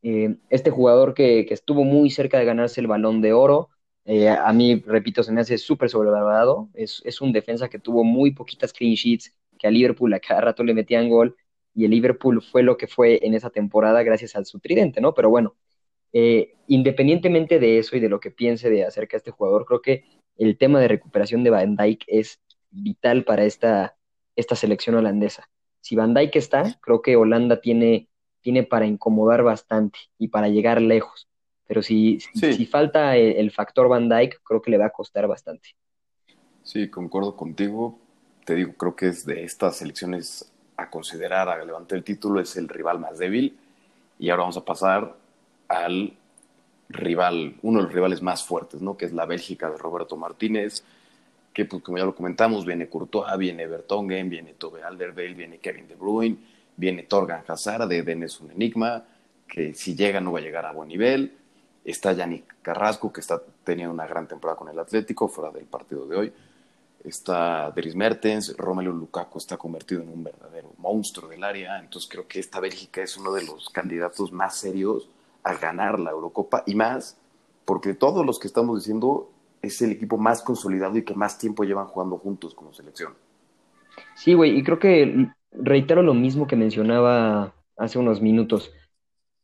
Eh, este jugador que, que, estuvo muy cerca de ganarse el balón de oro, eh, a mí, repito, se me hace súper sobrevalorado. Es, es un defensa que tuvo muy poquitas clean sheets, que a Liverpool a cada rato le metían gol, y el Liverpool fue lo que fue en esa temporada gracias al su tridente, ¿no? Pero bueno, eh, independientemente de eso y de lo que piense de acerca de este jugador, creo que el tema de recuperación de Van Dijk es vital para esta, esta selección holandesa. Si Van Dijk está, creo que Holanda tiene, tiene para incomodar bastante y para llegar lejos. Pero si, si, falta el, factor Van Dyke, creo que le va a costar bastante. Sí, concuerdo contigo. Te digo, creo que es de estas selecciones a considerar, a levantar el título, es el rival más débil. Y ahora vamos a pasar al rival, uno de los rivales más fuertes, ¿no? Que es la Bélgica de Roberto Martínez, que pues como ya lo comentamos, viene Courtois, viene Bertongen, viene Tove Alderweireld, viene Kevin De Bruyne, viene Torgan Hazard de Dennis un enigma, que si llega no va a llegar a buen nivel. Está Yannick Carrasco, que está teniendo una gran temporada con el Atlético, fuera del partido de hoy. Está Dries Mertens, Romelu Lukaku está convertido en un verdadero monstruo del área. Entonces creo que esta Bélgica es uno de los candidatos más serios a ganar la Eurocopa y más, porque todos los que estamos diciendo es el equipo más consolidado y que más tiempo llevan jugando juntos como selección. Sí, güey, y creo que reitero lo mismo que mencionaba hace unos minutos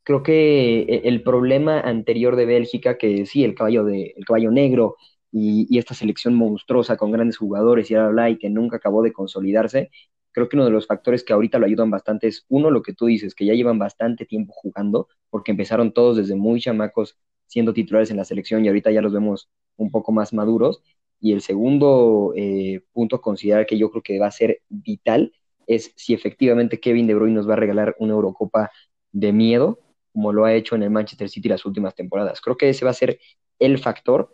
creo que eh, el problema anterior de Bélgica, que sí, el caballo, de, el caballo negro y, esta selección monstruosa con grandes jugadores y y que nunca acabó de consolidarse, creo que uno de los factores que ahorita lo ayudan bastante es, uno, lo que tú dices, que ya llevan bastante tiempo jugando, porque empezaron todos desde muy chamacos siendo titulares en la selección y ahorita ya los vemos un poco más maduros. Y el segundo eh, punto a considerar que yo creo que va a ser vital es si efectivamente Kevin De Bruyne nos va a regalar una Eurocopa de miedo como lo ha hecho en el Manchester City las últimas temporadas. Creo que ese va a ser el factor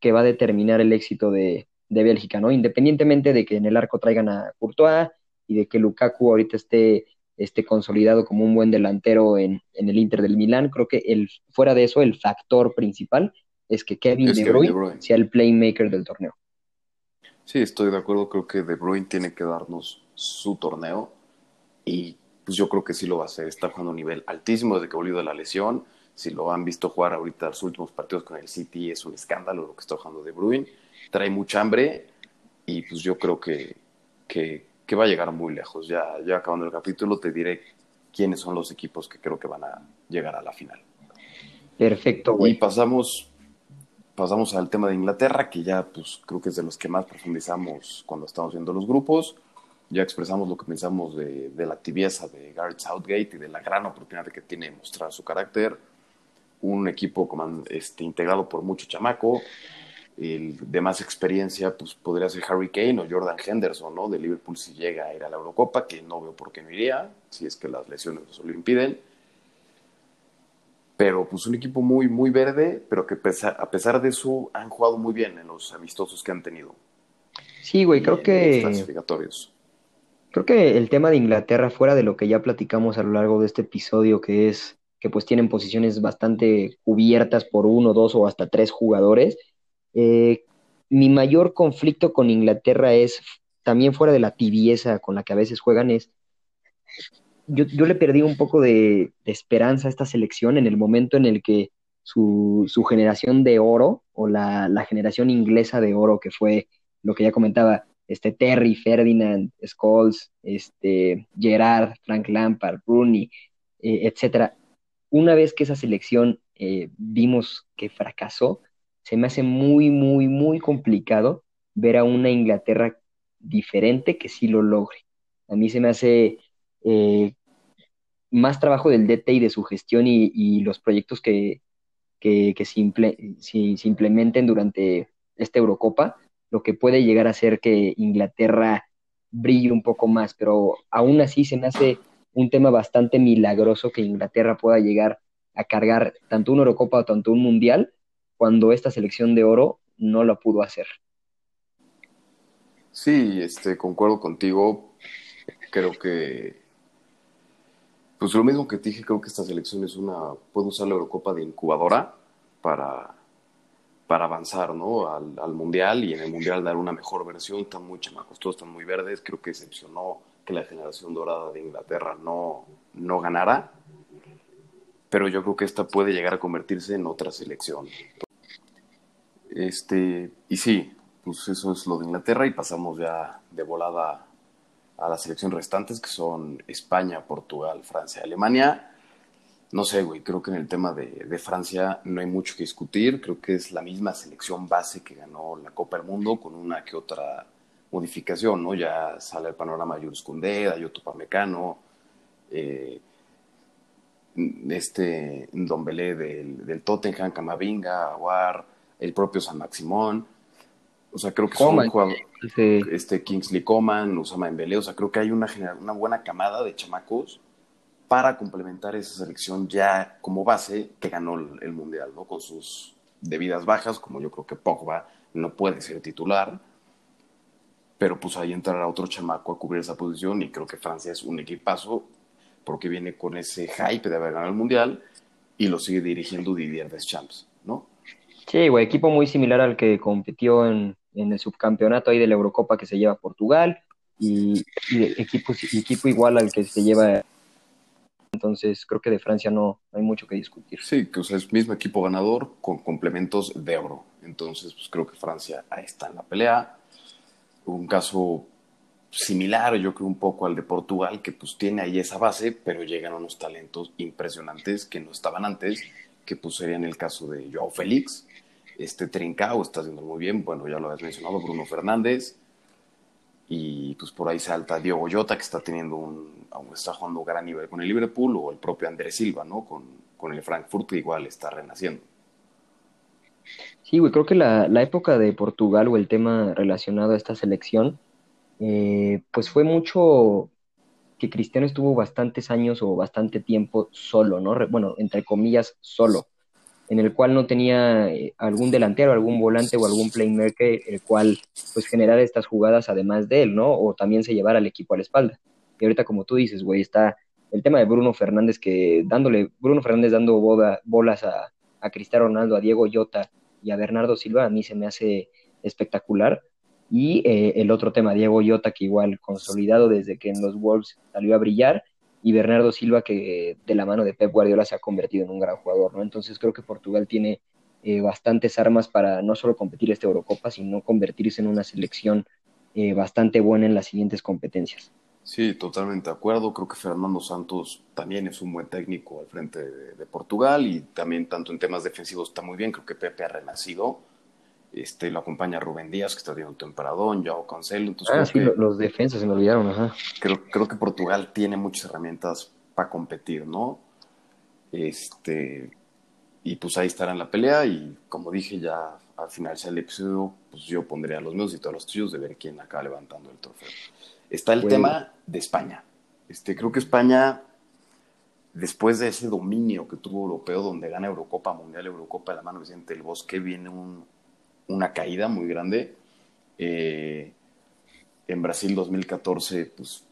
que va a determinar el éxito de, de Bélgica, ¿no? Independientemente de que en el arco traigan a Courtois y de que Lukaku ahorita esté, esté consolidado como un buen delantero en, en, el Inter del Milán, creo que el, fuera de eso el factor principal es que Kevin, de, Bruyne sea el playmaker del torneo. Sí, estoy de acuerdo, creo que De Bruyne tiene que darnos su torneo y pues yo creo que sí lo va a hacer, está jugando a un nivel altísimo desde que volvió de la lesión, si lo han visto jugar ahorita los últimos partidos con el City es un escándalo lo que está jugando De Bruyne, trae mucha hambre y pues yo creo que, que, que va a llegar muy lejos. Ya, ya acabando el capítulo te diré quiénes son los equipos que creo que van a llegar a la final. Perfecto, güey. Y pasamos, pasamos al tema de Inglaterra, que ya pues creo que es de los que más profundizamos cuando estamos viendo los grupos. Ya expresamos lo que pensamos de, de la tibieza de Gareth Southgate y de la gran oportunidad que tiene de mostrar su carácter. Un equipo este, integrado por mucho chamaco, el de más experiencia, pues podría ser Harry Kane o Jordan Henderson, ¿no? De Liverpool si llega a ir a la Eurocopa, que no veo por qué no iría, si es que las lesiones lo impiden. Pero pues un equipo muy, muy verde, pero que a pesar de eso han jugado muy bien en los amistosos que han tenido. Sí, güey, creo que... Clasificatorios. Creo que el tema de Inglaterra, fuera de lo que ya platicamos a lo largo de este episodio, que es que pues tienen posiciones bastante cubiertas por uno, dos o hasta tres jugadores, eh, mi mayor conflicto con Inglaterra es, también fuera de la tibieza con la que a veces juegan, es, yo, yo le perdí un poco de, esperanza a esta selección en el momento en el que su, su generación de oro, o la, la, generación inglesa de oro, que fue lo que ya comentaba, este Terry, Ferdinand, Scholes, este, Gerard, Frank Lampard, Rooney, eh, etcétera. Una vez que esa selección eh, vimos que fracasó, se me hace muy, muy, muy complicado ver a una Inglaterra diferente que sí lo logre. A mí se me hace eh, más trabajo del DT y de su gestión y, los proyectos que, que, se, implementen durante esta Eurocopa, lo que puede llegar a ser que Inglaterra brille un poco más, pero aún así se me hace un tema bastante milagroso que Inglaterra pueda llegar a cargar tanto una Eurocopa o tanto un Mundial cuando esta selección de oro no lo pudo hacer. Sí, este, concuerdo contigo. Creo que, pues lo mismo que te dije, creo que esta selección es una, puede usar la Eurocopa de incubadora para, para avanzar, ¿no? Al, al, Mundial y en el Mundial dar una mejor versión. Están muy chamacos, todos están muy verdes. Creo que decepcionó que la generación dorada de Inglaterra no, no ganara. Pero yo creo que esta puede llegar a convertirse en otra selección. Este, y sí, pues eso es lo de Inglaterra y pasamos ya de volada a las selecciones restantes que son España, Portugal, Francia, Alemania. No sé, güey, creo que en el tema de, de, Francia no hay mucho que discutir. Creo que es la misma selección base que ganó la Copa del Mundo con una que otra modificación, ¿no? Ya sale el panorama de Jules Koundé, Ayoto Pamecano, eh, este Ndombele del, del Tottenham, Camavinga, Aguar, el propio San Maximón. O sea, creo que son jugadores, este Kingsley Coman, Usama Dembélé, o sea, creo que hay una, una buena camada de chamacos para complementar esa selección ya como base que ganó el, Mundial, ¿no? Con sus debidas bajas, como yo creo que Pogba no puede ser titular, pero pues ahí entrará otro chamaco a cubrir esa posición y creo que Francia es un equipazo porque viene con ese hype de haber ganado el Mundial y lo sigue dirigiendo Didier Deschamps, ¿no? Sí, güey, equipo muy similar al que compitió en, el subcampeonato ahí de la Eurocopa que se lleva Portugal y, equipo, equipo igual al que se lleva. Entonces, creo que de Francia no hay mucho que discutir. Sí, que o sea, es mismo equipo ganador con complementos de oro. Entonces, pues creo que Francia ahí está en la pelea. Un caso similar, yo creo un poco al de Portugal, que pues tiene ahí esa base, pero llegan unos talentos impresionantes que no estaban antes, que pues sería en el caso de Joao Félix, este Trincao está haciendo muy bien, bueno, ya lo habías mencionado, Bruno Fernández, y pues por ahí salta Diego Jota, que está teniendo un, está jugando gran nivel con el Liverpool, o el propio Andrés Silva, ¿no? Con, con el Frankfurt, que igual está renaciendo. Sí, güey, creo que la, la, época de Portugal o el tema relacionado a esta selección, eh, pues fue mucho que Cristiano estuvo bastantes años o bastante tiempo solo, ¿no? Bueno, entre comillas, solo, en el cual no tenía eh, algún delantero, algún volante o algún playmaker, el cual pues generara estas jugadas además de él, ¿no? O también se llevara al equipo a la espalda. Y ahorita, como tú dices, güey, está el tema de Bruno Fernández, que dándole, Bruno Fernández dando bolas a, a Cristiano Ronaldo, a Diego Llota y a Bernardo Silva, a mí se me hace espectacular. Y eh, el otro tema, Diego Llota, que igual consolidado desde que en los Wolves salió a brillar, y Bernardo Silva, que de la mano de Pep Guardiola se ha convertido en un gran jugador, ¿no? Entonces creo que Portugal tiene eh, bastantes armas para no solo competir esta Eurocopa, sino convertirse en una selección eh, bastante buena en las siguientes competencias. Sí, totalmente de acuerdo. Creo que Fernando Santos también es un buen técnico al frente de, Portugal y también tanto en temas defensivos está muy bien. Creo que Pepe ha renacido. Este, lo acompaña Rubén Díaz, que está teniendo un temporadón, Joao Cancelo. Entonces, ah, sí, los defensas se me olvidaron. Ajá. Creo, creo que Portugal tiene muchas herramientas para competir, ¿no? Este, y pues ahí estará en la pelea y como dije ya al final del episodio, pues yo pondría los míos y todos los tuyos de ver quién acaba levantando el trofeo. Está el tema de España. Este, creo que España, después de ese dominio que tuvo europeo, donde gana Eurocopa, Mundial, Eurocopa de la mano Vicente del Bosque, viene una caída muy grande. Eh, en Brasil 2014, pues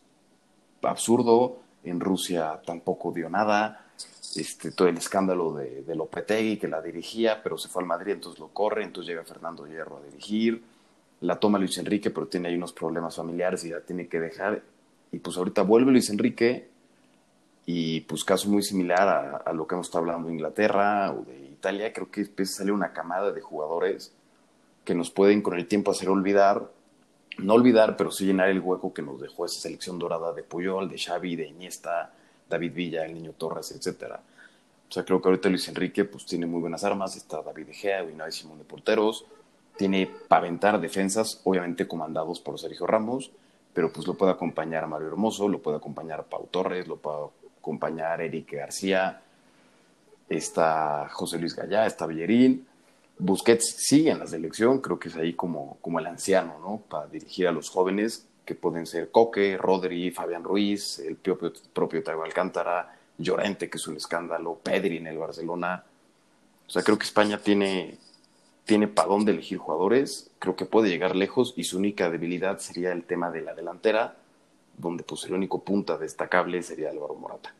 absurdo. En Rusia tampoco dio nada. Este, todo el escándalo de, de Lopetegui que la dirigía, pero se fue al Madrid, entonces lo corre, entonces llega Fernando Hierro a dirigir la toma Luis Enrique, pero tiene ahí unos problemas familiares y la tiene que dejar. Y pues ahorita vuelve Luis Enrique y pues caso muy similar a, lo que hemos estado hablando de Inglaterra o de Italia, creo que empieza a salir una camada de jugadores que nos pueden con el tiempo hacer olvidar, no olvidar, pero sí llenar el hueco que nos dejó esa selección dorada de Puyol, de Xavi, de Iniesta, David Villa, el Niño Torres, etcétera. O sea, creo que ahorita Luis Enrique pues tiene muy buenas armas, está David De Gea, Unai Simón de porteros, tiene para aventar defensas, obviamente comandados por Sergio Ramos, pero pues lo puede acompañar Mario Hermoso, lo puede acompañar Pau Torres, lo puede acompañar Eric García, está José Luis Gallá, está Bellerín. Busquets sigue en la selección, creo que es ahí como, como el anciano, ¿no? Para dirigir a los jóvenes, que pueden ser Coque, Rodri, Fabián Ruiz, el propio, propio Alcántara, Llorente, que es un escándalo, Pedri en el Barcelona. O sea, creo que España tiene, tiene para dónde elegir jugadores, creo que puede llegar lejos y su única debilidad sería el tema de la delantera, donde pues el único punta destacable sería Álvaro Morata.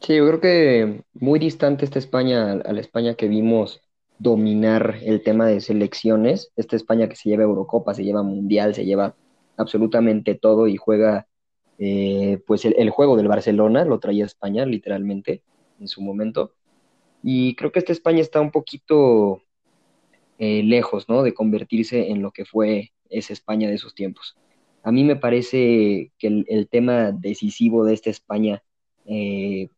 Sí, yo creo que muy distante esta España a la España que vimos dominar el tema de selecciones, esta España que se lleva Eurocopa, se lleva Mundial, se lleva absolutamente todo y juega eh, pues el, el, juego del Barcelona, lo traía España literalmente en su momento. Y creo que esta España está un poquito eh, lejos, ¿no? De convertirse en lo que fue esa España de esos tiempos. A mí me parece que el, tema decisivo de esta España eh,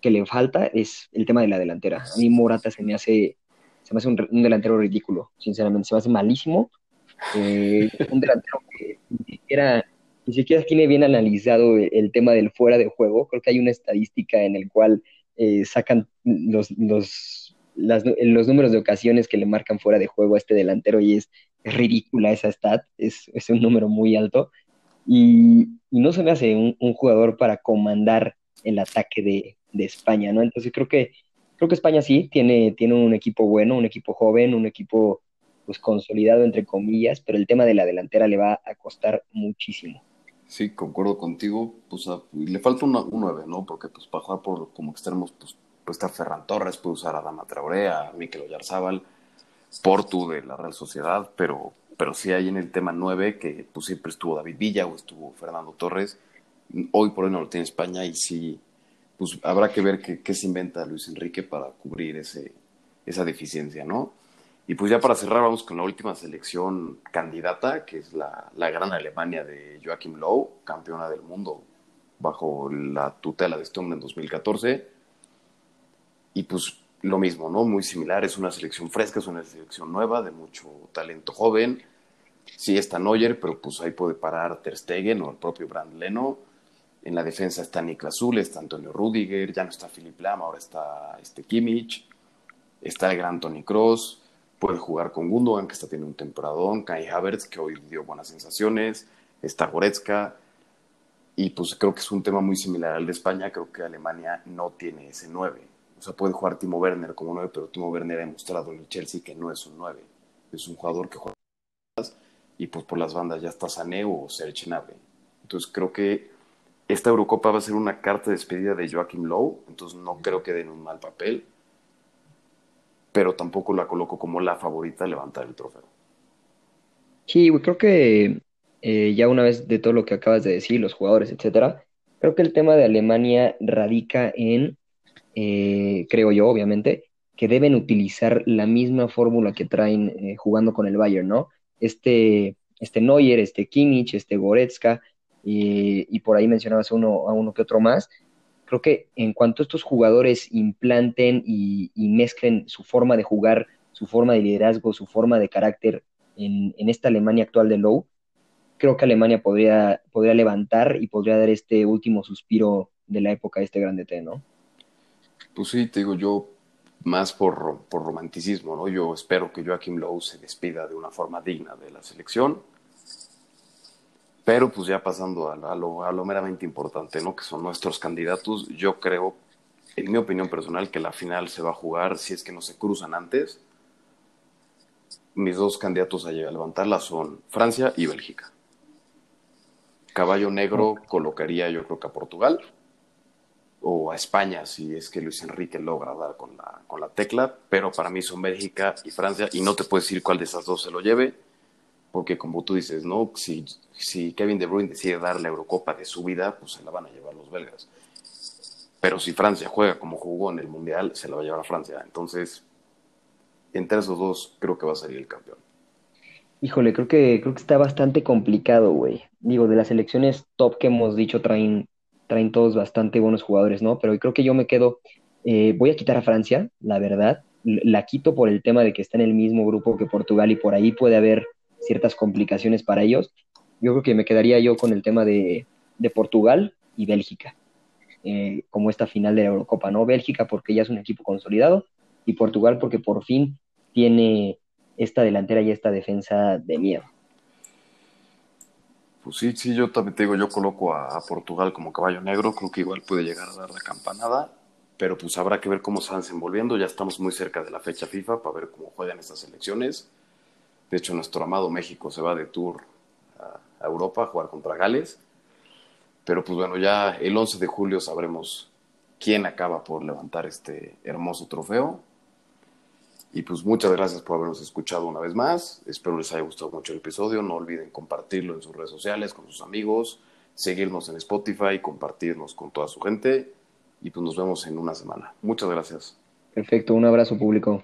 que le falta es el tema de la delantera. A mí Morata se me hace, se me hace un, delantero ridículo, sinceramente, se me hace malísimo. Eh, un delantero que ni siquiera, ni siquiera tiene bien analizado el, tema del fuera de juego. Creo que hay una estadística en el cual eh, sacan los, los, los números de ocasiones que le marcan fuera de juego a este delantero y es, ridícula esa stat, es, un número muy alto y, no se me hace un, jugador para comandar el ataque de, de, España, ¿no? Entonces creo que, creo que España sí tiene, tiene un equipo bueno, un equipo joven, un equipo pues consolidado entre comillas, pero el tema de la delantera le va a costar muchísimo. Sí, concuerdo contigo. Pues le falta un 9, ¿no? Porque pues para jugar por como extremos, pues puede estar Ferran Torres, puede usar a Dama Traoré, a Mikel Oyarzábal, Portu de la Real Sociedad, pero, pero sí hay en el tema 9 que pues siempre estuvo David Villa o estuvo Fernando Torres. Hoy por hoy no lo tiene España y sí, pues habrá que ver qué, qué se inventa Luis Enrique para cubrir ese, esa deficiencia, ¿no? Y pues ya para cerrar vamos con la última selección candidata, que es la, la gran Alemania de Joachim Low, campeona del mundo bajo la tutela de hombre en 2014. Y pues lo mismo, ¿no? Muy similar, es una selección fresca, es una selección nueva, de mucho talento joven. Sí está Neuer, pero pues ahí puede parar Ter Stegen o el propio Brand Leno. En la defensa está Niklas Zule, está Antonio Rudiger, ya no está Philip Lam, ahora está este Kimmich, está el gran Tony Cross puede jugar con Gundogan, que está teniendo un temporadón, Kai Havertz, que hoy dio buenas sensaciones, está Goretzka. Y pues creo que es un tema muy similar al de España. Creo que Alemania no tiene ese 9. O sea, puede jugar Timo Werner como 9, pero Timo Werner ha demostrado en el Chelsea que no es un 9. Es un jugador que juega y pues por las bandas ya está Sané o Serge Gnabry. Entonces creo que esta Eurocopa va a ser una carta de despedida de Joachim Lowe, entonces no creo que den un mal papel, pero tampoco la coloco como la favorita a levantar el trofeo. Sí, creo que eh, ya una vez de todo lo que acabas de decir, los jugadores, etcétera, creo que el tema de Alemania radica en, eh, creo yo, obviamente, que deben utilizar la misma fórmula que traen eh, jugando con el Bayern, ¿no? Este, este Neuer, este Kimmich, este Goretzka, y, por ahí mencionabas uno, a uno que otro más. Creo que en cuanto estos jugadores implanten y, mezclen su forma de jugar, su forma de liderazgo, su forma de carácter en, esta Alemania actual de Low, creo que Alemania podría, podría levantar y podría dar este último suspiro de la época de este grande T, ¿no? Pues sí, te digo, yo más por, por romanticismo, ¿no? Yo espero que Joachim Lowe se despida de una forma digna de la selección pero pues ya pasando a, lo, a lo meramente importante, ¿no? Que son nuestros candidatos, yo creo, en mi opinión personal, que la final se va a jugar si es que no se cruzan antes. Mis dos candidatos a levantarla son Francia y Bélgica. Caballo negro colocaría yo creo que a Portugal o a España si es que Luis Enrique logra dar con la, con la tecla, pero para mí son Bélgica y Francia y no te puedo decir cuál de esas dos se lo lleve porque como tú dices, ¿no? Si, si Kevin De Bruyne decide dar la Eurocopa de su vida, pues se la van a llevar los belgas. Pero si Francia juega como jugó en el Mundial, se la va a llevar a Francia. Entonces, entre esos dos, creo que va a salir el campeón. Híjole, creo que, creo que está bastante complicado, güey. Digo, de las selecciones top que hemos dicho, traen, traen todos bastante buenos jugadores, ¿no? Pero creo que yo me quedo, eh, voy a quitar a Francia, la verdad. La quito por el tema de que está en el mismo grupo que Portugal y por ahí puede haber ciertas complicaciones para ellos. Yo creo que me quedaría yo con el tema de, Portugal y Bélgica, eh, como esta final de la Eurocopa, ¿no? Bélgica porque ya es un equipo consolidado y Portugal porque por fin tiene esta delantera y esta defensa de miedo. Pues sí, sí, yo también te digo, yo coloco a, Portugal como caballo negro, creo que igual puede llegar a dar la campanada, pero pues habrá que ver cómo se van desenvolviendo, ya estamos muy cerca de la fecha FIFA para ver cómo juegan estas elecciones de hecho, nuestro amado México se va de tour a, Europa a jugar contra Gales. Pero pues bueno, ya el 11 de julio sabremos quién acaba por levantar este hermoso trofeo. Y pues muchas gracias por habernos escuchado una vez más. Espero les haya gustado mucho el episodio. No olviden compartirlo en sus redes sociales, con sus amigos, seguirnos en Spotify, compartirnos con toda su gente. Y pues nos vemos en una semana. Muchas gracias. Perfecto, un abrazo público.